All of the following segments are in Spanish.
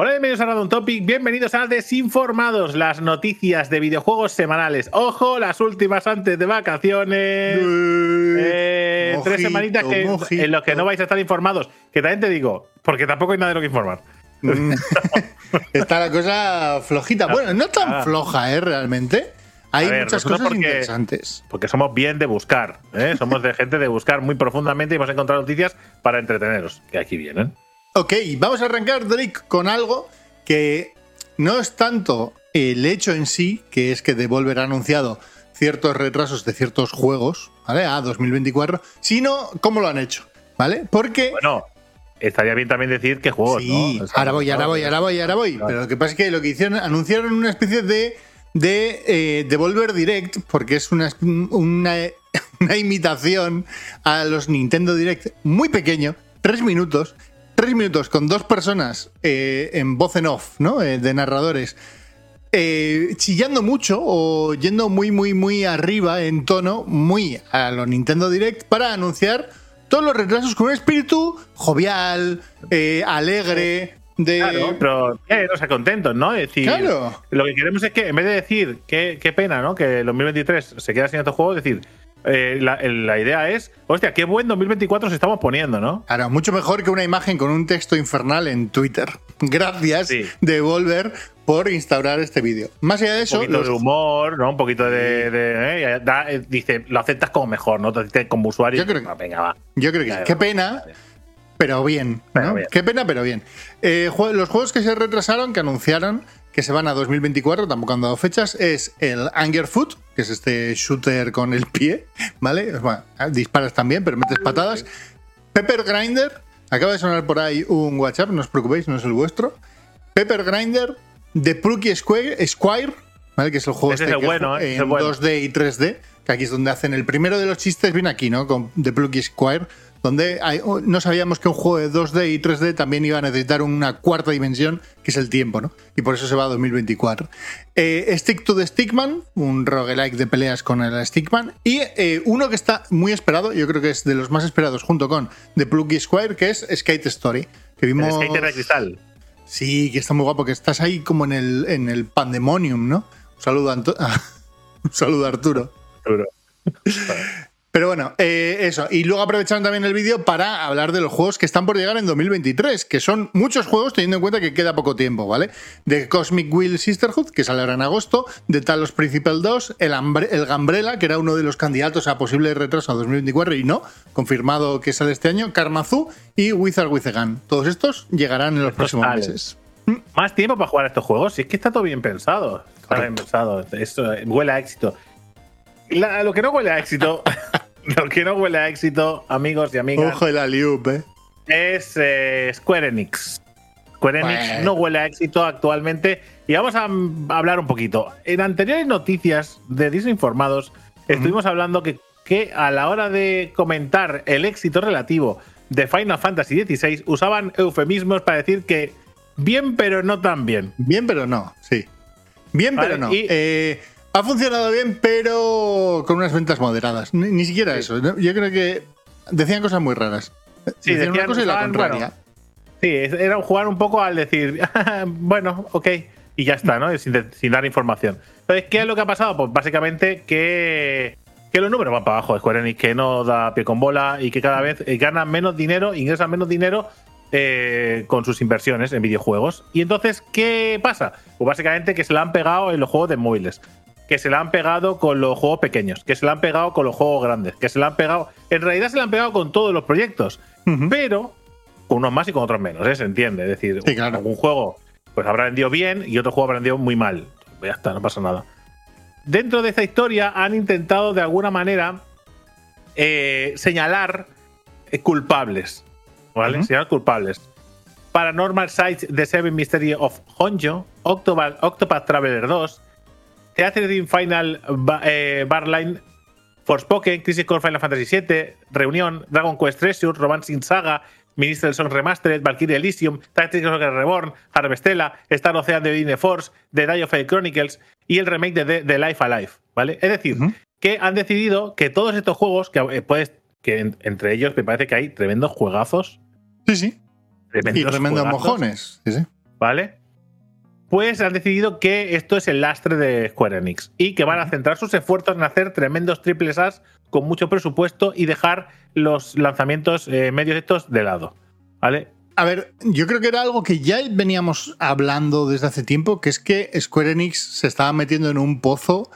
Hola, bienvenidos a Random Topic, bienvenidos a Desinformados, las noticias de videojuegos semanales. Ojo, las últimas antes de vacaciones. Eh, Mojito, tres semanitas que, mojito. en los que no vais a estar informados. Que también te digo, porque tampoco hay nada de lo que informar. Mm. Está la cosa flojita. Bueno, no tan Ah. floja, ¿eh? Realmente. Hay ver, muchas cosas porque- interesantes. Porque somos bien de buscar, ¿eh? somos de gente de buscar muy profundamente y hemos encontrado noticias para entreteneros, que aquí vienen. Ok, vamos a arrancar, Drake, con algo que no es tanto el hecho en sí, que es que Devolver ha anunciado ciertos retrasos de ciertos juegos, ¿vale? A 2024, sino cómo lo han hecho, ¿vale? Porque. Bueno, estaría bien también decir qué juegos, Sí, ¿no? O sea, ahora voy, ahora voy, ahora voy, ahora voy. Claro. Pero lo que pasa es que lo que hicieron, anunciaron una especie de, de eh, Devolver Direct, porque es una, una, una imitación a los Nintendo Direct muy pequeño, tres minutos, tres minutos con dos personas eh, en voz en off, ¿no? Eh, de narradores. eh, chillando mucho o yendo muy, muy, muy arriba en tono, muy a lo Nintendo Direct, para anunciar todos los retrasos con un espíritu jovial, eh, alegre, de. Claro, pero eh, o sea, contentos, ¿no? Es decir, Claro. lo que queremos es que en vez de decir qué, qué pena, ¿no? Que el 2023 se queda sin estos juegos, decir, eh, la, idea es, hostia, qué buen 2024 se estamos poniendo, ¿no? Claro, mucho mejor que una imagen con un texto infernal en Twitter. Gracias, Sí. Devolver, por instaurar este vídeo. Más allá de Un eso, poquito los- de humor, ¿no? Un poquito de. de, eh, da- eh, dice, lo aceptas como mejor, ¿no? Te como usuario. Yo creo que- ah, venga, va. yo creo que Ya, qué pena, pero bien. Pero ¿no? bien. Qué pena, pero bien. Los juegos que se retrasaron, que anunciaron que se van a 2024, tampoco han dado fechas, es el Anger Foot, que es este shooter con el pie, ¿vale? Bueno, disparas también, pero metes patadas. Pepper Grinder, acaba de sonar por ahí un WhatsApp, no os preocupéis, no es el vuestro. Pepper Grinder, The Plucky Square, Squire, ¿vale? Que es el juego este es el que bueno, ¿eh? En el bueno. 2D y 3D, que aquí es donde hacen el primero de los chistes, viene aquí, ¿no? Con The Plucky Squire, donde hay- oh, no sabíamos que un juego de 2D y 3D también iba a necesitar una cuarta dimensión, que es el tiempo, ¿no? Y por eso se va a 2024. Eh, Stick to the Stickman, un roguelike de peleas con el Stickman. Y eh, uno que está muy esperado, yo creo que es de los más esperados junto con The Plucky Squire, que es Skate Story. Que El vimos... skater de cristal. Sí, que está muy guapo, que estás ahí como en el, en el pandemonium, ¿no? Un saludo a, Anto- un saludo a Arturo. Seguro. Pero bueno, eh, eso. Y luego aprovecharon también el vídeo para hablar de los juegos que están por llegar en 2023, que son muchos juegos teniendo en cuenta que queda poco tiempo, ¿vale? De Cosmic Wheel Sisterhood, que saldrá en agosto, de Talos Principal 2, el, Ambre- el Gambrela, que era uno de los candidatos a posible retraso a 2024 y no, confirmado que sale este año, Karmazu y Wizard with a Gun. Todos estos llegarán en los próximos meses. Más tiempo para jugar a estos juegos. Si es que está todo bien pensado. Está bien pensado. Esto eh, huele a éxito. La- lo que no huele a éxito, lo que no huele a éxito, amigos y amigas, Ojo el aliup, eh. es eh, Square Enix. Square Enix Bueno. no huele a éxito actualmente. Y vamos a hablar un poquito. En anteriores noticias de Desinformados, estuvimos hablando que, que a la hora de comentar el éxito relativo de Final Fantasy XVI, usaban eufemismos para decir que bien, pero no tan bien. Bien, pero no, sí. Bien, Vale, pero no. y- Eh, ha funcionado bien, pero con unas ventas moderadas. Ni, ni siquiera eso. ¿no? Yo creo que decían cosas muy raras. Sí, decían, una decían- cosa y la estaban, contraria. bueno, Sí, era jugar un poco al decir, bueno, ok, y ya está, ¿no? Sin, sin dar información. Entonces, ¿qué es lo que ha pasado? Pues básicamente que, que los números van para abajo de Square Enix, que no da pie con bola y que cada vez eh, ganan menos dinero, ingresan menos dinero eh, con sus inversiones en videojuegos. Y entonces, ¿qué pasa? Pues básicamente que se la han pegado en los juegos de móviles, que se la han pegado con los juegos pequeños, que se la han pegado con los juegos grandes, que se la han pegado. En realidad se la han pegado con todos los proyectos, pero con unos más y con otros menos, ¿eh? Se entiende. Es decir, Sí, claro. algún juego pues habrá vendido bien y otro juego habrá vendido muy mal. Ya está, no pasa nada. Dentro de esta historia han intentado de alguna manera eh, señalar eh, culpables. ¿Vale? Ujú. Señalar culpables. Paranormal Sights The Seven Mystery of Honjo, Octopath, Octopath Traveler 2, Theater Final eh, Barline, Forspoken, Crisis Core Final Fantasy VII, Reunión, Dragon Quest Treasure, Romancing Saga, Minister Song Remastered, Valkyrie Elysium, Tactics Ogre Reborn, Harvestella, Star Ocean de Dine Force, The Die of Fate Chronicles y el remake de The Life Alive, ¿vale? Es decir, que han decidido que todos estos juegos, que eh, puedes, que entre ellos me parece que hay tremendos juegazos. Sí, sí. y tremendos mojones. Sí, sí. ¿Vale? Pues han decidido que esto es el lastre de Square Enix y que van a centrar sus esfuerzos en hacer tremendos triples As con mucho presupuesto y dejar los lanzamientos eh, medios estos de lado. ¿Vale? A ver, yo creo que era algo que ya veníamos hablando desde hace tiempo, que es que Square Enix se estaba metiendo en un pozo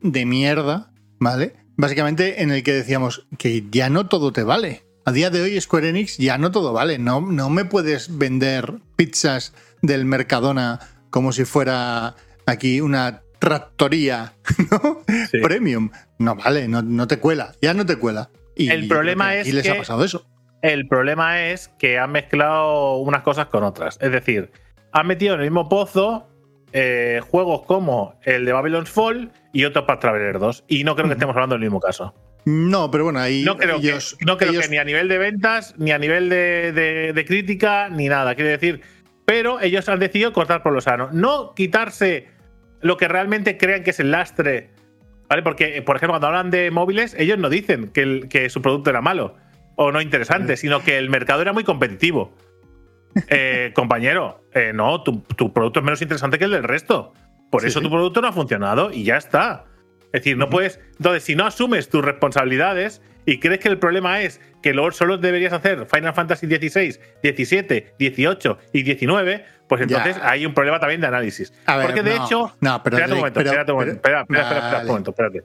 de mierda, ¿vale? Básicamente en el que decíamos que ya no todo te vale. A día de hoy Square Enix ya no todo vale. No, no me puedes vender pizzas del Mercadona como si fuera aquí una tractoría ¿no? premium. No vale, no, te cuela, ya no te cuela. Y el problema es les ha pasado eso. El problema es que han mezclado unas cosas con otras. Es decir, han metido en el mismo pozo eh, juegos como el de Babylon's Fall y otro para Traveler 2. Y no creo que estemos hablando del mismo caso. No, pero bueno, ahí. No creo, que, no creo que ni a nivel de ventas, ni a nivel de, de, crítica, ni nada. Quiero decir, pero ellos han decidido cortar por lo sano. No quitarse lo que realmente crean que es el lastre. ¿Vale? Porque, por ejemplo, cuando hablan de móviles, ellos no dicen que, que su producto era malo o no interesante, sino que el mercado era muy competitivo. Eh, compañero, eh, no, tu, producto es menos interesante que el del resto. Por eso tu producto no ha funcionado y ya está. Es decir, no puedes. Entonces, si no asumes tus responsabilidades y crees que el problema es que luego solo deberías hacer Final Fantasy XVI, XVII, XVIII y XIX, pues entonces hay un problema también de análisis. Porque de hecho. No, pero. Espera un momento, espera un momento. Espera, espera, espera, un momento, espérate.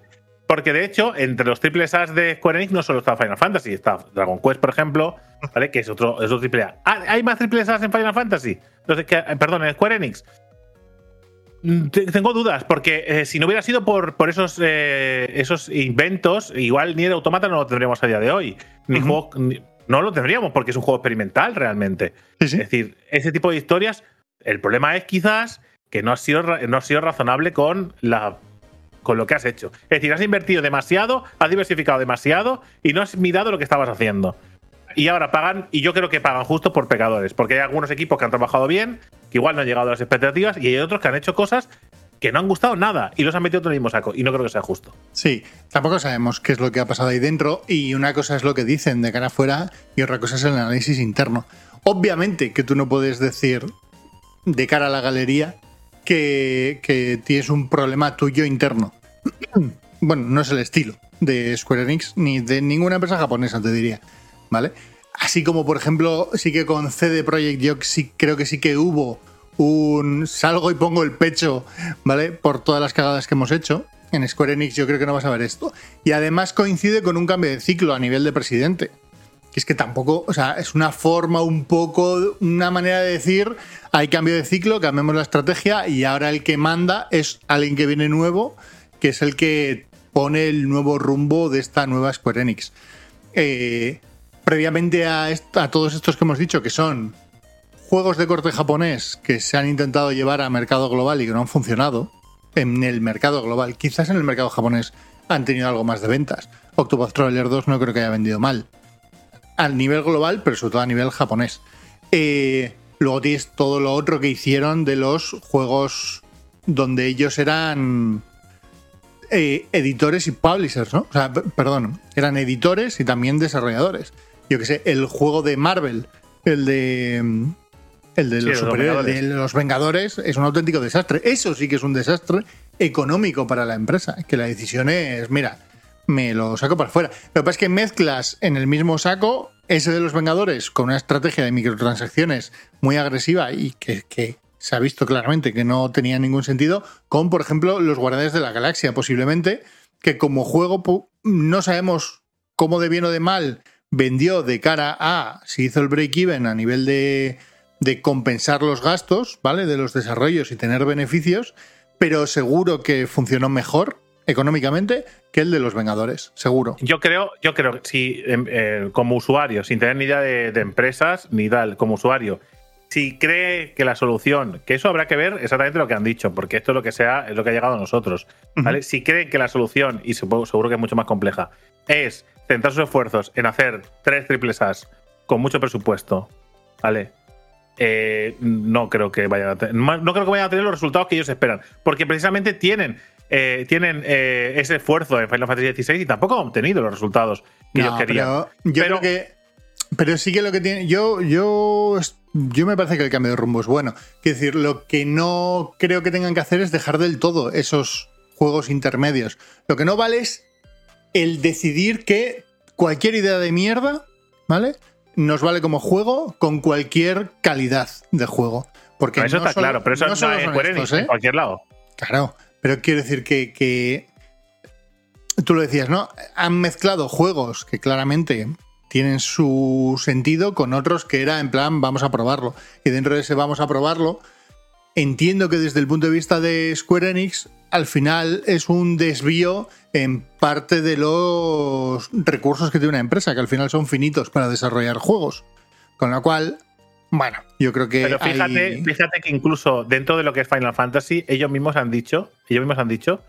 Porque de hecho, entre los triples As de Square Enix no solo está Final Fantasy, está Dragon Quest, por ejemplo, ¿vale? Que es otro, es otro triple A. Ah, ¿Hay más triples As en Final Fantasy? Entonces, perdón, en Square Enix. Mm, tengo dudas, porque eh, si no hubiera sido por, por esos, eh, esos inventos, igual ni el Automata no lo tendríamos a día de hoy. Ni juego, no lo tendríamos, porque es un juego experimental realmente. Es decir, ese tipo de historias, el problema es quizás que no ha sido, no ha sido razonable con, la, con lo que has hecho. Es decir, has invertido demasiado, has diversificado demasiado y no has mirado lo que estabas haciendo y ahora pagan, y yo creo que pagan justo por pecadores, porque hay algunos equipos que han trabajado bien, que igual no han llegado a las expectativas, y hay otros que han hecho cosas que no han gustado nada y los han metido en el mismo saco, y no creo que sea justo. Sí, tampoco sabemos qué es lo que ha pasado ahí dentro, y una cosa es lo que dicen de cara afuera, y otra cosa es el análisis interno. Obviamente que tú no puedes decir de cara a la galería que, que tienes un problema tuyo interno. bueno, no es el estilo de Square Enix ni de ninguna empresa japonesa, te diría. ¿Vale? Así como, por ejemplo, sí que con CD Projekt yo sí creo que sí que hubo un salgo y pongo el pecho, ¿vale? Por todas las cagadas que hemos hecho. En Square Enix yo creo que no vas a ver esto. Y además coincide con un cambio de ciclo a nivel de presidente. Que es que tampoco, o sea, es una forma un poco, una manera de decir, hay cambio de ciclo, cambiamos la estrategia y ahora el que manda es alguien que viene nuevo, que es el que pone el nuevo rumbo de esta nueva Square Enix. Eh, previamente a, todos estos que hemos dicho, que son juegos de corte japonés que se han intentado llevar a mercado global y que no han funcionado, en el mercado global, quizás en el mercado japonés han tenido algo más de ventas. Octopath Traveler 2 no creo que haya vendido mal. A nivel global, pero sobre todo a nivel japonés. Eh, luego tienes todo lo otro que hicieron de los juegos donde ellos eran eh, editores y publishers, ¿no? O sea, perdón, eran editores y también desarrolladores yo que sé, el juego de Marvel, el de. El de, los, de los Vengadores es un auténtico desastre. Eso sí que es un desastre económico para la empresa. Que la decisión es, mira, me lo saco para afuera. Lo que pasa es que mezclas en el mismo saco ese de los Vengadores con una estrategia de microtransacciones muy agresiva y que, que se ha visto claramente que no tenía ningún sentido, con, por ejemplo, los Guardianes de la Galaxia, posiblemente, que como juego no sabemos cómo de bien o de mal vendió de cara a si hizo el break-even a nivel de, de compensar los gastos, ¿vale? De los desarrollos y tener beneficios, pero seguro que funcionó mejor económicamente que el de los Vengadores, seguro. Yo creo, yo creo que si em, eh, como usuario, sin tener ni idea de, empresas, ni tal, como usuario, si cree que la solución, que eso habrá que ver exactamente lo que han dicho, porque esto es lo que sea, es lo que ha llegado a nosotros. ¿vale? Si creen que la solución, y seguro, seguro que es mucho más compleja, es centrar sus esfuerzos en hacer tres triples As con mucho presupuesto, ¿vale? Eh, no creo que vayan a tener, no creo que vayan a tener los resultados que ellos esperan, porque precisamente tienen eh, tienen eh, ese esfuerzo en Final Fantasy XVI y tampoco han obtenido los resultados que ellos querían. Pero yo creo que. Pero sí que lo que tiene. Yo, yo, yo me parece que el cambio de rumbo es bueno. Quiero decir, lo que no creo que tengan que hacer es dejar del todo esos juegos intermedios. Lo que no vale es el decidir que cualquier idea de mierda, ¿vale? Nos vale como juego con cualquier calidad de juego. Porque eso no está solo- claro, pero eso no es estos, ¿eh? en cualquier lado. Claro, pero quiero decir que, que- tú lo decías, ¿no? Han mezclado juegos que claramente tienen su sentido con otros que era en plan vamos a probarlo. Y dentro de ese vamos a probarlo, entiendo que desde el punto de vista de Square Enix, al final es un desvío en parte de los recursos que tiene una empresa, que al final son finitos para desarrollar juegos. Con lo cual, bueno, yo creo que... Pero fíjate, hay- fíjate que incluso dentro de lo que es Final Fantasy, ellos mismos han dicho, ellos mismos han dicho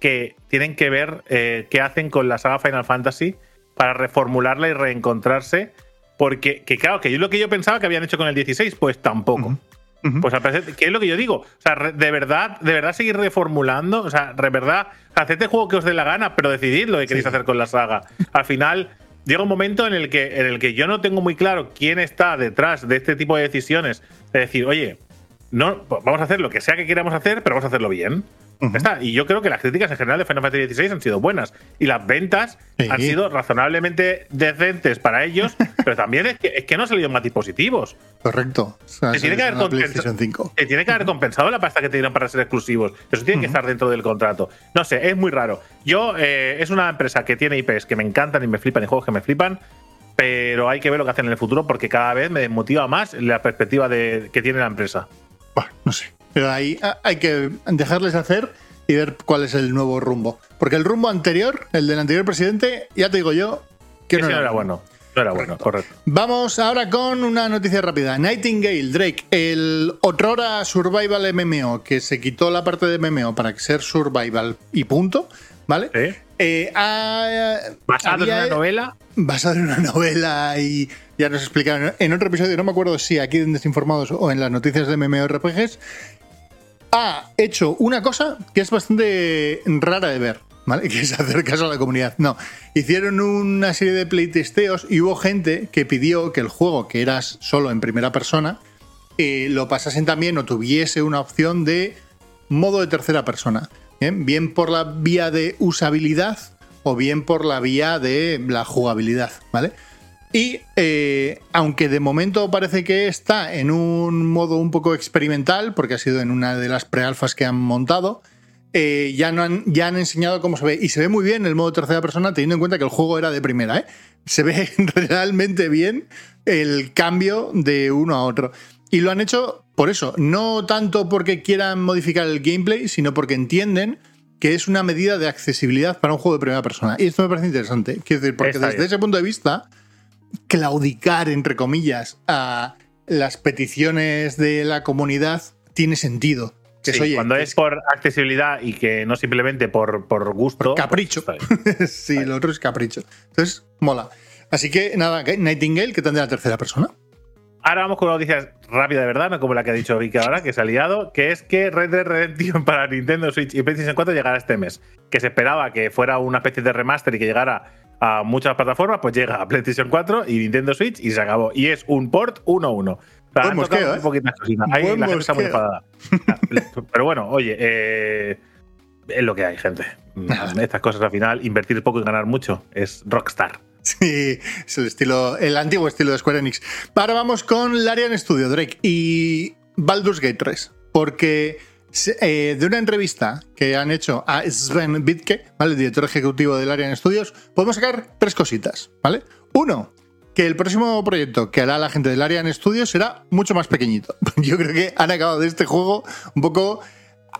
que tienen que ver eh, qué hacen con la saga Final Fantasy para reformularla y reencontrarse. Porque, que claro, que yo lo que yo pensaba que habían hecho con el 16, pues tampoco. Ujú. Ujú. Pues al parecer, ¿qué es lo que yo digo? O sea, de verdad, de verdad seguir reformulando, o sea, de verdad, haced el juego que os dé la gana, pero decidid lo que queréis Sí. hacer con la saga. Al final, llega un momento en el que, en el que yo no tengo muy claro quién está detrás de este tipo de decisiones. De decir, oye, no, vamos a hacer lo que sea que queramos hacer, pero vamos a hacerlo bien. Está. Y yo creo que las críticas en general de Final Fantasy XVI han sido buenas. Y las ventas Sí. han sido razonablemente decentes para ellos, pero también es que, es que no han salido más dispositivos. Correcto. O sea, Se tiene que es haber una compensa- PlayStation 5. te tiene que haber compensado la pasta que te dieron para ser exclusivos. Eso tiene que estar dentro del contrato. No sé, es muy raro. Yo, eh, es una empresa que tiene IPs que me encantan y me flipan y juegos que me flipan, pero hay que ver lo que hacen en el futuro porque cada vez me desmotiva más la perspectiva de, que tiene la empresa. Bueno, no sé. Pero ahí ah, hay que dejarles hacer y ver cuál es el nuevo rumbo. Porque el rumbo anterior, el del anterior presidente, ya te digo yo que no era era bueno. No era bueno, correcto. Vamos ahora con una noticia rápida. Nightingale, Drake, el otrora Survival MMO, que se quitó la parte de MMO para ser Survival y punto, ¿vale? Eh, Basado en una novela. basado en una novela y ya nos explicaron en otro episodio, no me acuerdo si aquí en Desinformados o en las noticias de MMORPGs, ha hecho una cosa que es bastante rara de ver, ¿vale? Que es hacer caso a la comunidad. No, hicieron una serie de playtesteos y hubo gente que pidió que el juego, que eras solo en primera persona, eh, lo pasasen también o tuviese una opción de modo de tercera persona. Bien, bien por la vía de usabilidad o bien por la vía de la jugabilidad, ¿vale? Y eh, aunque de momento parece que está en un modo un poco experimental, porque ha sido en una de las prealfas que han montado, eh, ya, no han, ya han enseñado cómo se ve. Y se ve muy bien el modo tercera persona, teniendo en cuenta que el juego era de primera. ¿eh? Se ve realmente bien el cambio de uno a otro. Y lo han hecho por eso, no tanto porque quieran modificar el gameplay, sino porque entienden que es una medida de accesibilidad para un juego de primera persona. Y esto me parece interesante. Quiero decir, porque Está desde bien. ese punto de vista, claudicar, entre comillas, a las peticiones de la comunidad tiene sentido. Que Sí, cuando que es por accesibilidad y que no simplemente por, por gusto. Por capricho. pues sí, lo otro es capricho. Entonces, mola. Así que nada. Nightingale, que tendrá la tercera persona. Ahora vamos con una noticia rápida de verdad, no como la que ha dicho Vicky ahora, que se ha liado, que es que Red Dead Redemption para Nintendo Switch y PlayStation 4 llegará este mes. Que se esperaba que fuera una especie de remaster y que llegara a muchas plataformas, pues llega a PlayStation 4 y Nintendo Switch y se acabó. Y es un port 1-1. O sea, Buen mosqueo, ¿eh? poquitas cositas. Ahí Buen la gente está muy enfadada. Pero bueno, oye, eh, es lo que hay, gente. Estas cosas al final, invertir poco y ganar mucho, es Rockstar. Sí, es el estilo, el antiguo estilo de Square Enix. Ahora vamos con Larian Studio, Drake, y Baldur's Gate 3. Porque eh, de una entrevista que han hecho a Sven Bitke, ¿vale? el director ejecutivo de Larian Studios, podemos sacar tres cositas, ¿vale? Uno, que el próximo proyecto que hará la gente de Larian Studios será mucho más pequeñito. Yo creo que han acabado de este juego un poco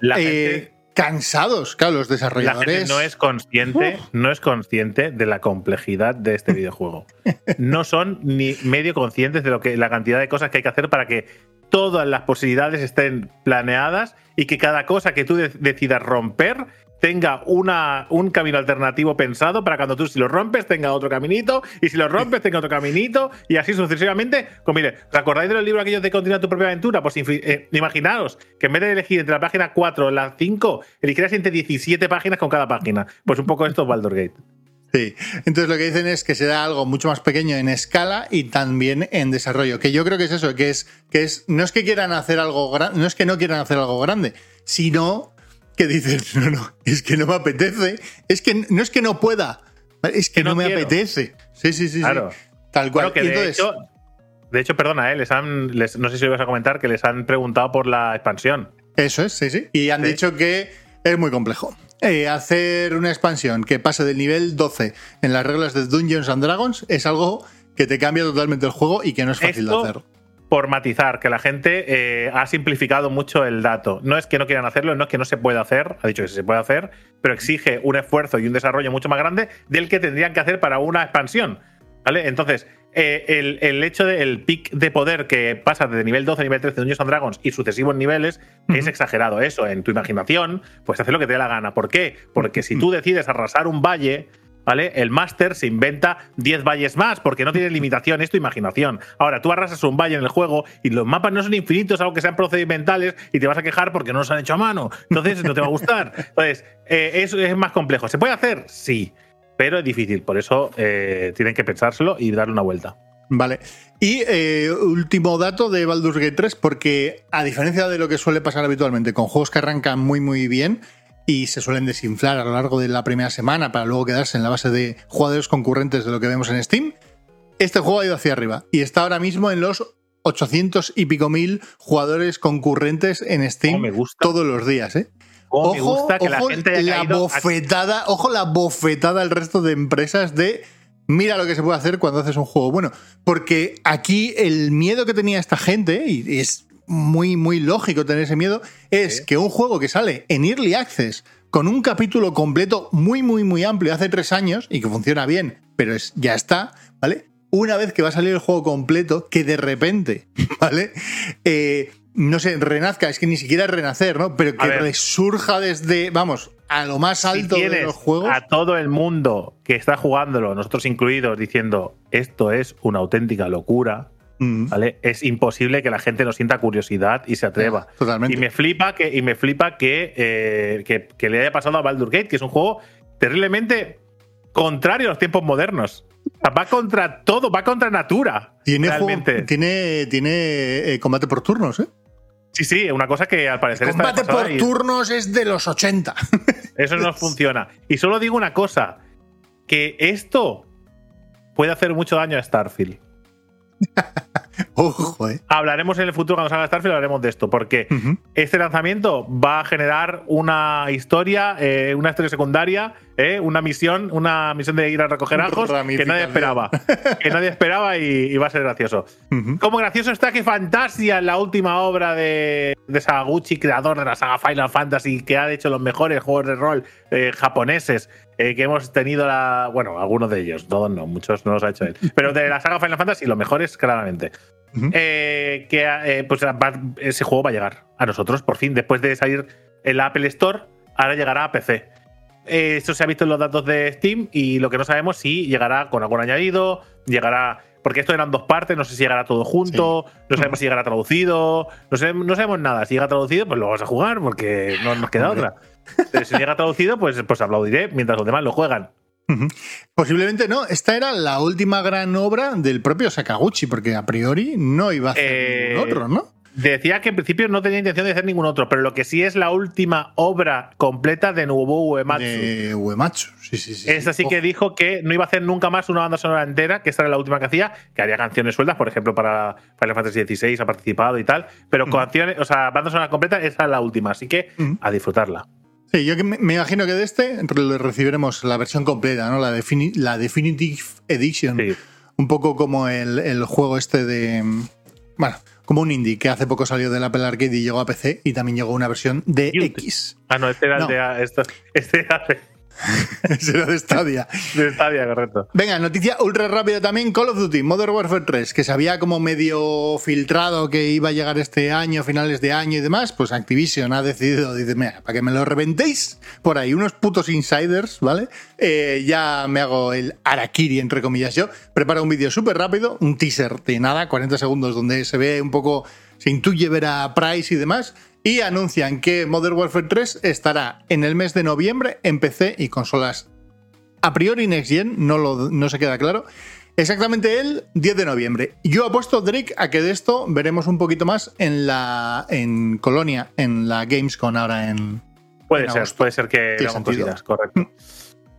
La eh, gente cansados, claro, los La desarrolladores. gente no es consciente, no es consciente de la complejidad de este videojuego. No son ni medio conscientes de lo que la cantidad de cosas que hay que hacer para que todas las posibilidades estén planeadas y que cada cosa que tú de- decidas romper tenga una, un camino alternativo pensado para cuando tú si lo rompes tenga otro caminito y si lo rompes tenga otro caminito y así sucesivamente. Pues mire, ¿os acordáis de los libros aquellos de Continúa tu propia aventura? Pues eh, imaginaos que en vez de elegir entre la página 4 y la 5, eligieras entre 17 páginas con cada página. Pues un poco esto es Baldur's Gate. Sí, entonces lo que dicen es que será algo mucho más pequeño en escala y también en desarrollo. Que yo creo que es eso, que es, que es, no es que quieran hacer algo grande, no es que no quieran hacer algo grande, sino que dicen, no, no, es que no me apetece, es que no es que no pueda, es que, Que no, no me quiero. apetece. Sí, sí, sí, sí. Claro. Tal cual. Bueno, que Y de hecho, de hecho, perdona, eh, les han, les- no sé si lo ibas a comentar, que les han preguntado por la expansión. Eso es, sí, sí. Y han Sí. dicho que es muy complejo. Eh, hacer una expansión que pase del nivel 12 en las reglas de Dungeons and Dragons es algo que te cambia totalmente el juego y que no es fácil Esto- de hacer. Por matizar, que la gente eh, ha simplificado mucho el dato. No es que no quieran hacerlo, no es que no se pueda hacer, ha dicho que se puede hacer, pero exige un esfuerzo y un desarrollo mucho más grande del que tendrían que hacer para una expansión. ¿Vale? Entonces, eh, el, el hecho del pic de poder que pasa desde nivel 12 a nivel 13 de Dungeons and Dragons y sucesivos niveles es exagerado. Eso, en tu imaginación, pues hacer lo que te dé la gana. ¿Por qué? Porque si tú decides arrasar un valle, ¿vale? El máster se inventa 10 valles más porque no tiene limitación, es tu imaginación. Ahora, tú arrasas un valle en el juego y los mapas no son infinitos, algo que sean procedimentales y te vas a quejar porque no los han hecho a mano. Entonces, no te va a gustar. Entonces, eh, eso es más complejo. ¿Se puede hacer? Sí, pero es difícil. Por eso eh, tienen que pensárselo y darle una vuelta. Vale. Y eh, último dato de Baldur's Gate 3, porque a diferencia de lo que suele pasar habitualmente con juegos que arrancan muy muy bien y se suelen desinflar a lo largo de la primera semana para luego quedarse en la base de jugadores concurrentes de lo que vemos en Steam, este juego ha ido hacia arriba y está ahora mismo en los 800 y pico mil jugadores concurrentes en Steam Oh, me gusta. todos los días, ¿eh? Cómo me gusta que la gente haya la caído a- bofetada, ojo la bofetada al resto de empresas de mira lo que se puede hacer cuando haces un juego. Bueno, porque aquí el miedo que tenía esta gente, y es muy, muy lógico tener ese miedo, es que un juego que sale en Early Access con un capítulo completo muy, muy, muy amplio hace tres años y que funciona bien, pero es, ya está, ¿vale? Una vez que va a salir el juego completo, que de repente, ¿vale? Eh, no sé, renazca, es que ni siquiera renacer, ¿no? Pero que resurja desde, vamos, a lo más si alto de los juegos. a todo el mundo que está jugándolo, nosotros incluidos, diciendo esto es una auténtica locura, Mm, ¿vale? Es imposible que la gente no sienta curiosidad y se atreva. Totalmente. Y me flipa que, y me flipa que, eh, que, que le haya pasado a Baldur's Gate, que es un juego terriblemente contrario a los tiempos modernos. Va contra todo, va contra natura. Tiene, juego- realmente. tiene, tiene eh, combate por turnos, ¿eh? Sí, sí, una cosa que al parecer está Combate por y turnos es de los 80. eso no funciona. Y solo digo una cosa, que esto puede hacer mucho daño a Starfield. Ojo, ¿eh? Hablaremos en el futuro cuando salga Starfield, hablaremos de esto, porque este lanzamiento va a generar una historia, eh, una historia secundaria, eh, una misión, una misión de ir a recoger ajos que nadie esperaba. que nadie esperaba y, y va a ser gracioso. Ujú. Como gracioso está que Fantasia, la última obra de, de Sagaguchi, creador de la saga Final Fantasy, que ha hecho los mejores juegos de rol eh, japoneses eh, que hemos tenido la. Bueno, algunos de ellos, todos no, muchos no los ha hecho él. Pero de la saga Final Fantasy, los mejores, claramente. Eh, que eh, pues va- ese juego va a llegar a nosotros, por fin, después de salir en la Apple Store, ahora llegará a PC. Eh, esto se ha visto en los datos de Steam y lo que no sabemos si llegará con algún añadido, llegará. Porque esto eran dos partes, no sé si llegará todo junto, no sabemos si llegará traducido, no sabemos, no sabemos nada. Si llega traducido, pues lo vamos a jugar porque no nos queda Hombre. otra. Pero si llega traducido, pues, pues aplaudiré mientras los demás lo juegan. Posiblemente no. Esta era la última gran obra del propio Sakaguchi, porque a priori no iba a hacer Eh, otro, ¿no? Decía que en principio no tenía intención de hacer ningún otro, pero lo que sí es la última obra completa de Nobuo Uematsu. De Uematsu. Sí, sí, sí. Esta sí que dijo que no iba a hacer nunca más una banda sonora entera, que esta era la última que hacía, que haría canciones sueltas, por ejemplo, para Final Fantasy XVI ha participado y tal, pero Ujú. canciones, o sea, banda sonora completa, esa es la última, así que a disfrutarla. Sí, yo me, imagino que de este re- recibiremos la versión completa, ¿no? La, defini- la Definitive Edition. Sí. Un poco como el, el juego este de. mm, Bueno, como un indie que hace poco salió del Apple Arcade y llegó a PC y también llegó una versión de. X. Ah, no, este era No. el de. Esto, este era de- Será de Stadia. De Stadia, correcto. Venga, noticia ultra rápida también: Call of Duty Modern Warfare 3, que se había como medio filtrado que iba a llegar este año, finales de año y demás. Pues Activision ha decidido, dice, mira, para que me lo reventéis por ahí, unos putos insiders, ¿vale? Eh, ya me hago el Arakiri, entre comillas yo. Prepara un vídeo súper rápido, un teaser de nada, 40 segundos, donde se ve un poco, se intuye ver a Price y demás y anuncian que Modern Warfare 3 estará en el mes de noviembre en PC y consolas a priori Next Gen, no, lo, no se queda claro. Exactamente el 10 de noviembre. Yo apuesto, Drake, a que de esto veremos un poquito más en la en Colonia, en la Gamescom ahora en. Puede en ser, agosto. puede ser que veamos cositas, correcto.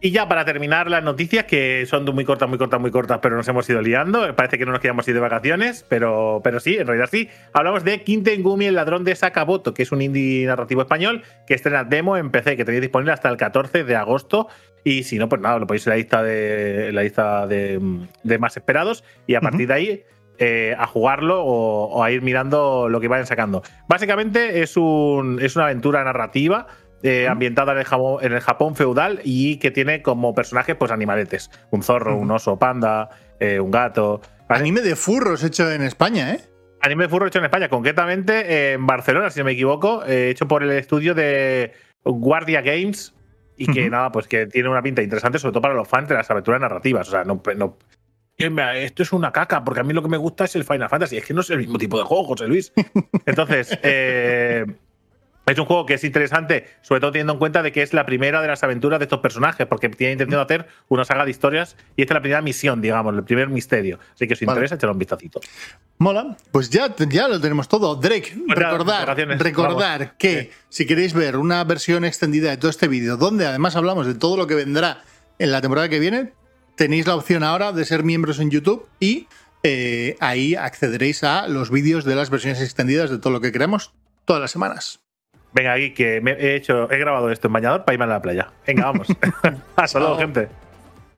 Y ya para terminar las noticias, que son muy cortas, muy cortas, muy cortas, pero nos hemos ido liando. Parece que no nos quedamos ir de vacaciones, pero, pero sí, en realidad sí. Hablamos de Quinten Gumi, el ladrón de Sakamoto, que es un indie narrativo español que estrena demo en PC, que tenéis disponible hasta el 14 de agosto. Y si no, pues nada, lo podéis en la lista de, la lista de, de más esperados. Y a partir de ahí, eh, a jugarlo o, o a ir mirando lo que vayan sacando. Básicamente es, un, es una aventura narrativa eh, ambientada en el, Japón, en el Japón feudal y que tiene como personajes pues animaletes. Un zorro, un oso panda, eh, un gato. Anime de furros hecho en España, ¿eh? Anime de furro hecho en España, concretamente en Barcelona, si no me equivoco, eh, hecho por el estudio de Guardia Games y que nada, pues que tiene una pinta interesante, sobre todo para los fans de las aventuras narrativas. O sea, no, no- esto es una caca, porque a mí lo que me gusta es el Final Fantasy. Es que no es el mismo tipo de juego, José Luis. Entonces, eh, es un juego que es interesante, sobre todo teniendo en cuenta de que es la primera de las aventuras de estos personajes, porque tiene intención de hacer una saga de historias y esta es la primera misión, digamos, el primer misterio. Así que si os Vale. interesa, echadle un vistacito. Mola. Pues ya, ya lo tenemos todo. Drake, Pues recordar, recordar vamos. que Sí. si queréis ver una versión extendida de todo este vídeo, donde además hablamos de todo lo que vendrá en la temporada que viene, tenéis la opción ahora de ser miembros en YouTube y eh, ahí accederéis a los vídeos de las versiones extendidas de todo lo que queremos todas las semanas. Venga, aquí que me he hecho, he grabado esto en bañador para irme a la playa. Venga, vamos. Hasta luego, gente.